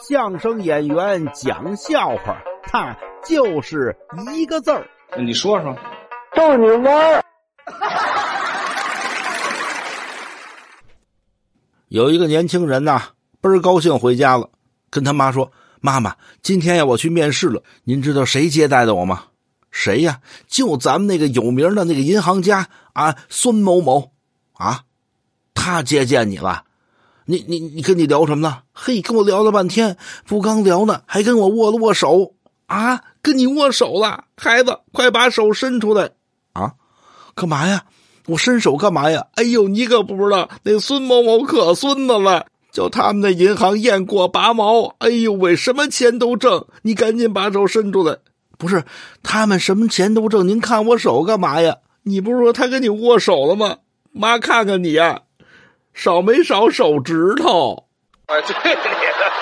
相声演员讲笑话，他就是一个字儿。你说说，逗你玩儿。有一个年轻人呐，倍儿高兴回家了，跟他妈说：“妈妈，今天呀我去面试了，您知道谁接待的我吗？谁呀？就咱们那个有名的那个银行家啊，孙某某啊，他接见你了。你你你跟你聊什么呢？嘿，跟我聊了半天，不刚聊呢，还跟我握了握手啊，跟你握手了，孩子，快把手伸出来啊，干嘛呀？”我伸手干嘛呀？哎呦，你可不知道，那孙某某可孙子了，叫他们那银行雁过拔毛。哎呦喂，什么钱都挣，你赶紧把手伸出来。不是，他们什么钱都挣，您看我手干嘛呀？你不是说他跟你握手了吗？妈看看你呀，少没少手指头。哎，对你的。